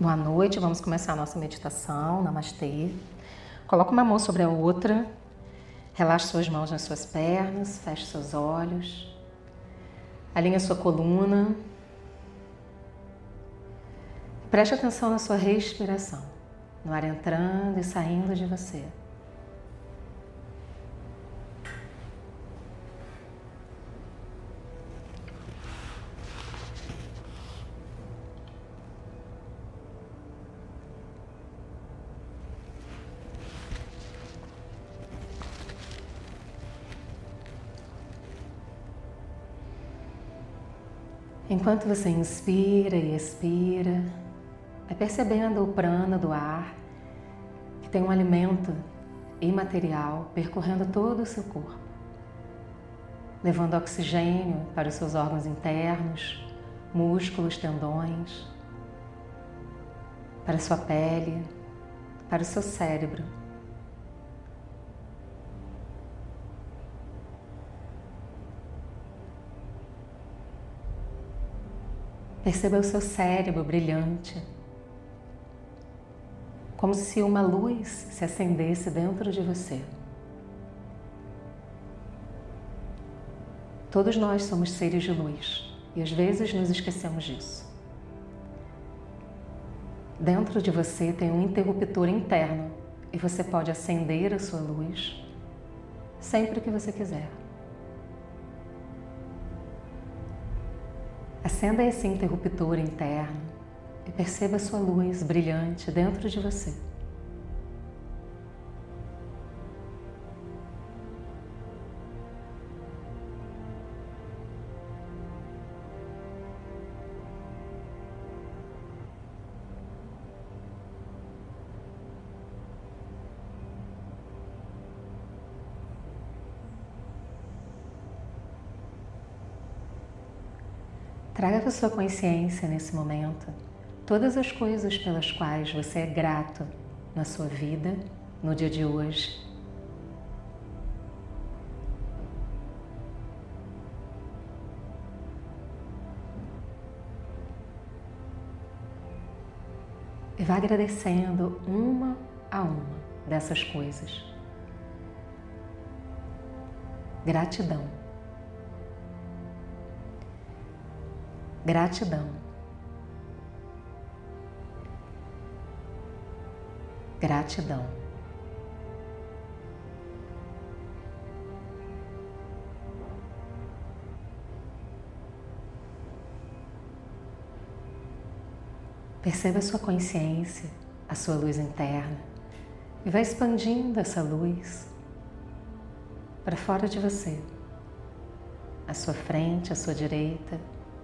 Boa noite, vamos começar a nossa meditação, Namastê. Coloque uma mão sobre a outra, relaxe suas mãos nas suas pernas, feche seus olhos, alinhe sua coluna. Preste atenção na sua respiração, no ar entrando e saindo de você. Enquanto você inspira e expira, vai percebendo o prana do ar, que tem um alimento imaterial percorrendo todo o seu corpo, levando oxigênio para os seus órgãos internos, músculos, tendões, para a sua pele, para o seu cérebro. Perceba o seu cérebro brilhante, como se uma luz se acendesse dentro de você. Todos nós somos seres de luz e às vezes nos esquecemos disso. Dentro de você tem um interruptor interno e você pode acender a sua luz sempre que você quiser. Acenda esse interruptor interno e perceba sua luz brilhante dentro de você. Traga para sua consciência nesse momento todas as coisas pelas quais você é grato na sua vida, no dia de hoje. E vá agradecendo uma a uma dessas coisas. Gratidão. Gratidão. Gratidão. Perceba a sua consciência, a sua luz interna e vai expandindo essa luz para fora de você, à sua frente, à sua direita,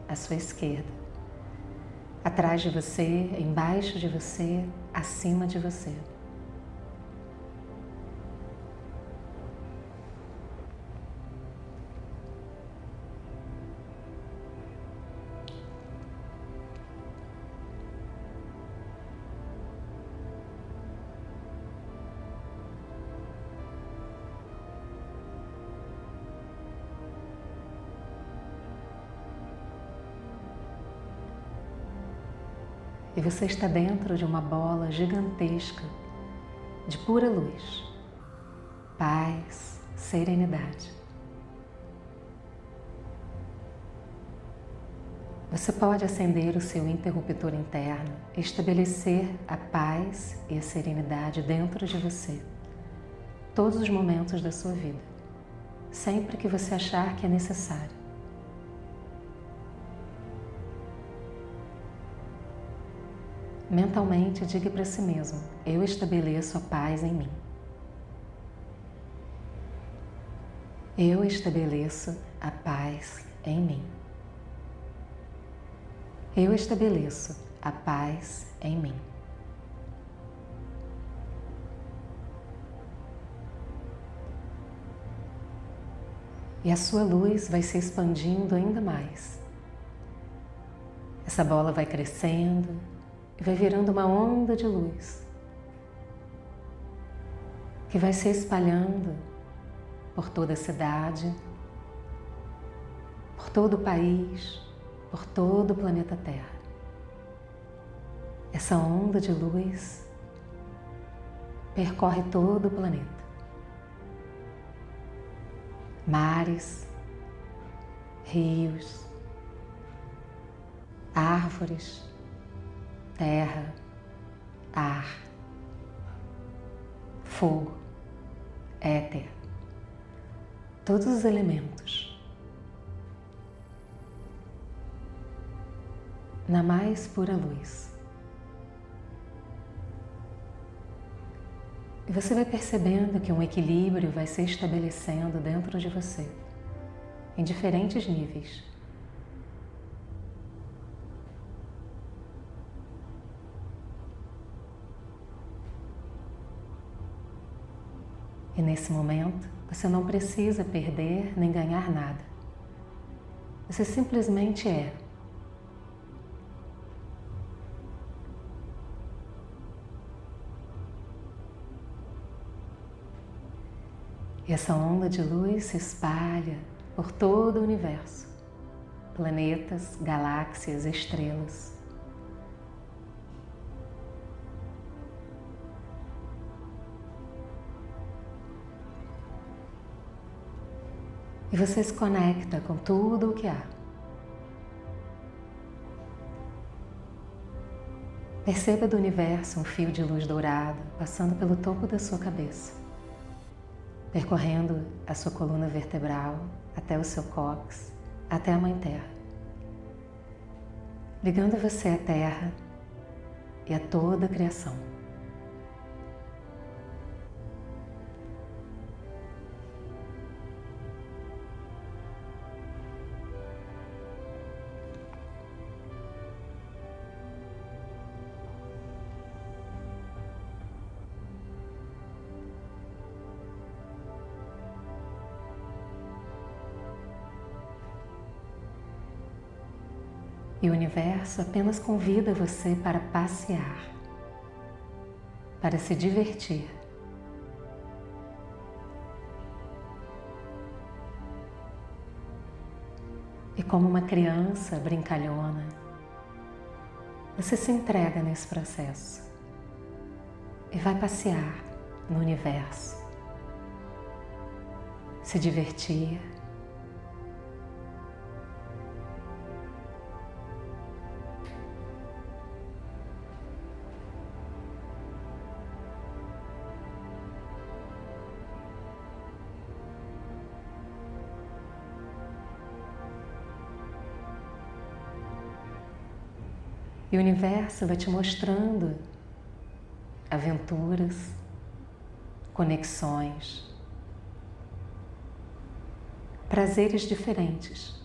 à sua esquerda, atrás de você, embaixo de você, acima de você. E você está dentro de uma bola gigantesca de pura luz, paz, serenidade. Você pode acender o seu interruptor interno e estabelecer a paz e a serenidade dentro de você, todos os momentos da sua vida, sempre que você achar que é necessário. Mentalmente, diga para si mesmo: Eu estabeleço a paz em mim. Eu estabeleço a paz em mim. Eu estabeleço a paz em mim. E a sua luz vai se expandindo ainda mais. Essa bola vai crescendo, e vai virando uma onda de luz que vai se espalhando por toda a cidade, por todo o país, por todo o planeta Terra. Essa onda de luz percorre todo o planeta. Mares, rios, árvores, terra, ar, fogo, éter, todos os elementos. Na mais pura luz. E você vai percebendo que um equilíbrio vai se estabelecendo dentro de você, em diferentes níveis. E nesse momento, você não precisa perder nem ganhar nada. Você simplesmente é. E essa onda de luz se espalha por todo o universo planetas, galáxias, estrelas. E você se conecta com tudo o que há. Perceba do universo um fio de luz dourado passando pelo topo da sua cabeça percorrendo a sua coluna vertebral até o seu cóccix, até a Mãe Terra, ligando você à Terra e a toda a criação. E o universo apenas convida você para passear, para se divertir. E como uma criança brincalhona, você se entrega nesse processo e vai passear no universo, se divertir E o universo vai te mostrando aventuras, conexões, prazeres diferentes.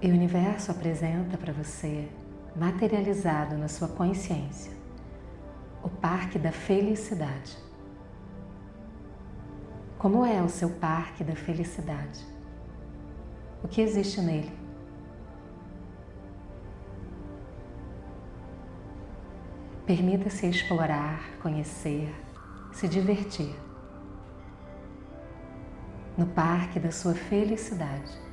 E o universo apresenta para você, materializado na sua consciência, o parque da felicidade. Como é o seu parque da felicidade? O que existe nele? Permita-se explorar, conhecer, se divertir no parque da sua felicidade.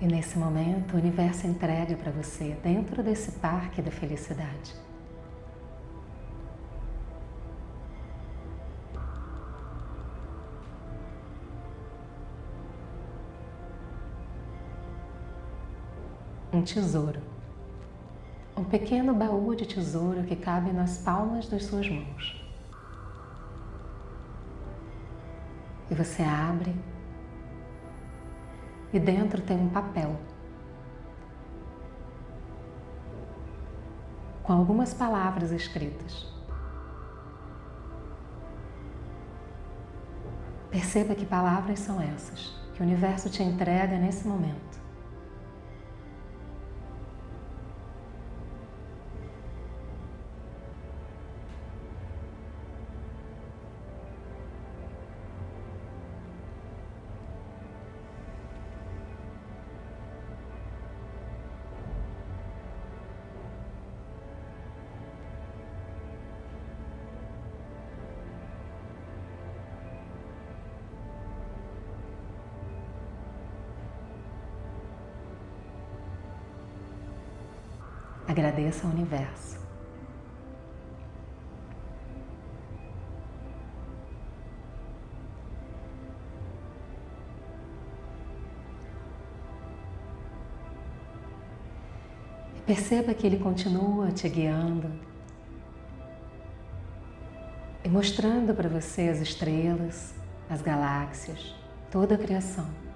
E nesse momento, o universo entrega para você, dentro desse parque da felicidade, um tesouro. Um pequeno baú de tesouro que cabe nas palmas das suas mãos. E você abre e dentro tem um papel com algumas palavras escritas. Perceba que palavras são essas que o universo te entrega nesse momento. Agradeça ao universo. Perceba que ele continua te guiando e mostrando para você as estrelas, as galáxias, toda a criação.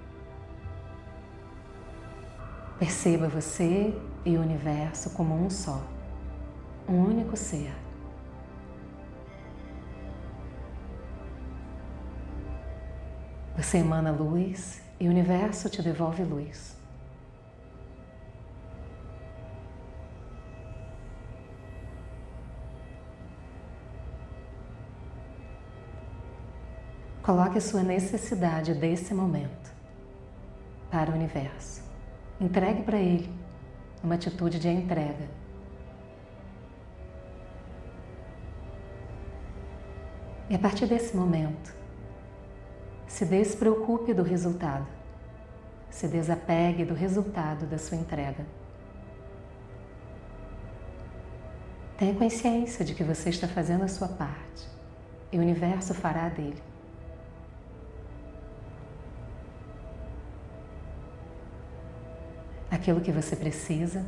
Perceba você e o universo como um só, um único ser. Você emana luz e o universo te devolve luz. Coloque sua necessidade desse momento para o universo. Entregue para ele uma atitude de entrega. E a partir desse momento, se despreocupe do resultado, se desapegue do resultado da sua entrega. Tenha consciência de que você está fazendo a sua parte e o universo fará dele. Aquilo que você precisa,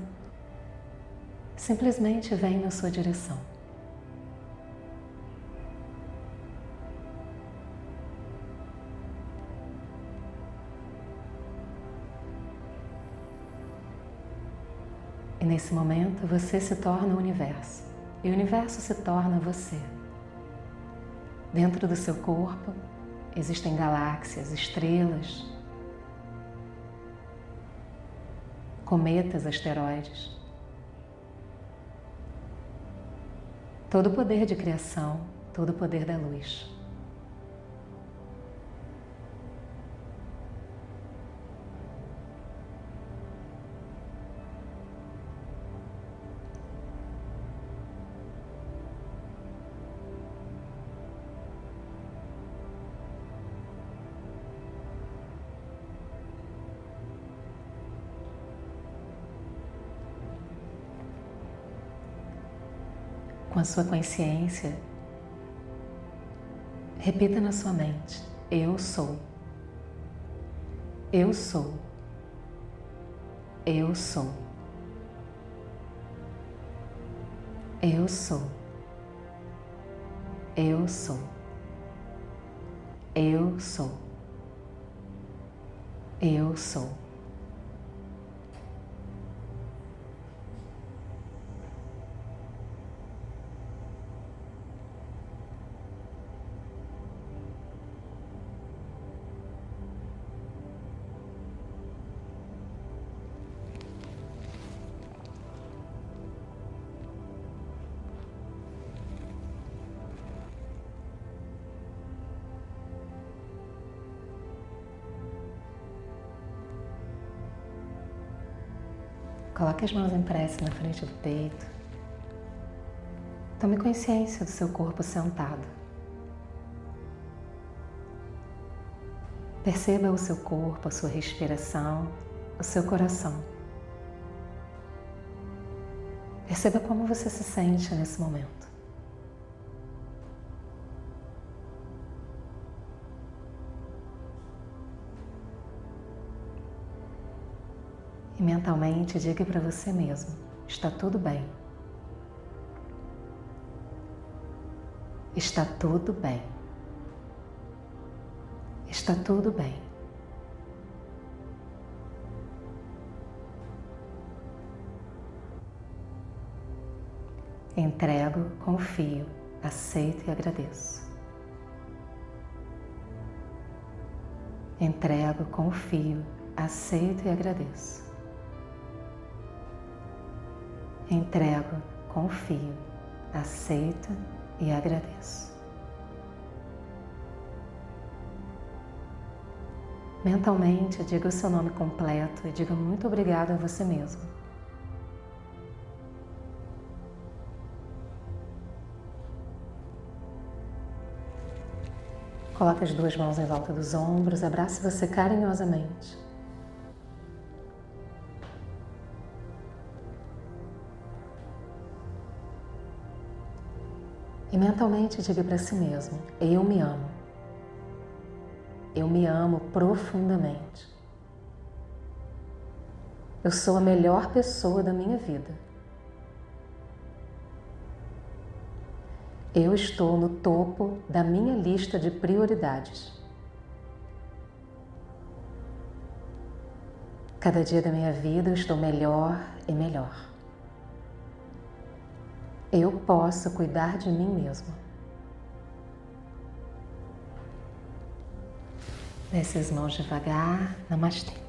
simplesmente vem na sua direção. E nesse momento você se torna o universo e o universo se torna você. Dentro do seu corpo existem galáxias, estrelas, cometas, asteroides. Todo o poder de criação, todo o poder da luz. Sua consciência, repita na sua mente: Eu sou. Eu sou. Eu sou. Eu sou. Eu sou. Eu sou. Eu sou. Coloque as mãos em prece na frente do peito. Tome consciência do seu corpo sentado. Perceba o seu corpo, a sua respiração, o seu coração. Perceba como você se sente nesse momento. Mentalmente diga para você mesmo: está tudo bem. Está tudo bem. Está tudo bem. Entrego, confio, aceito e agradeço. Entrego, confio, aceito e agradeço. Entrego, confio, aceito e agradeço. Mentalmente, diga o seu nome completo e diga muito obrigado a você mesmo. Coloque as duas mãos em volta dos ombros, abrace você carinhosamente. E mentalmente diga para si mesmo: Eu me amo. Eu me amo profundamente. Eu sou a melhor pessoa da minha vida. Eu estou no topo da minha lista de prioridades. Cada dia da minha vida eu estou melhor e melhor. Eu posso cuidar de mim mesmo. Desce as mãos devagar. Namastê.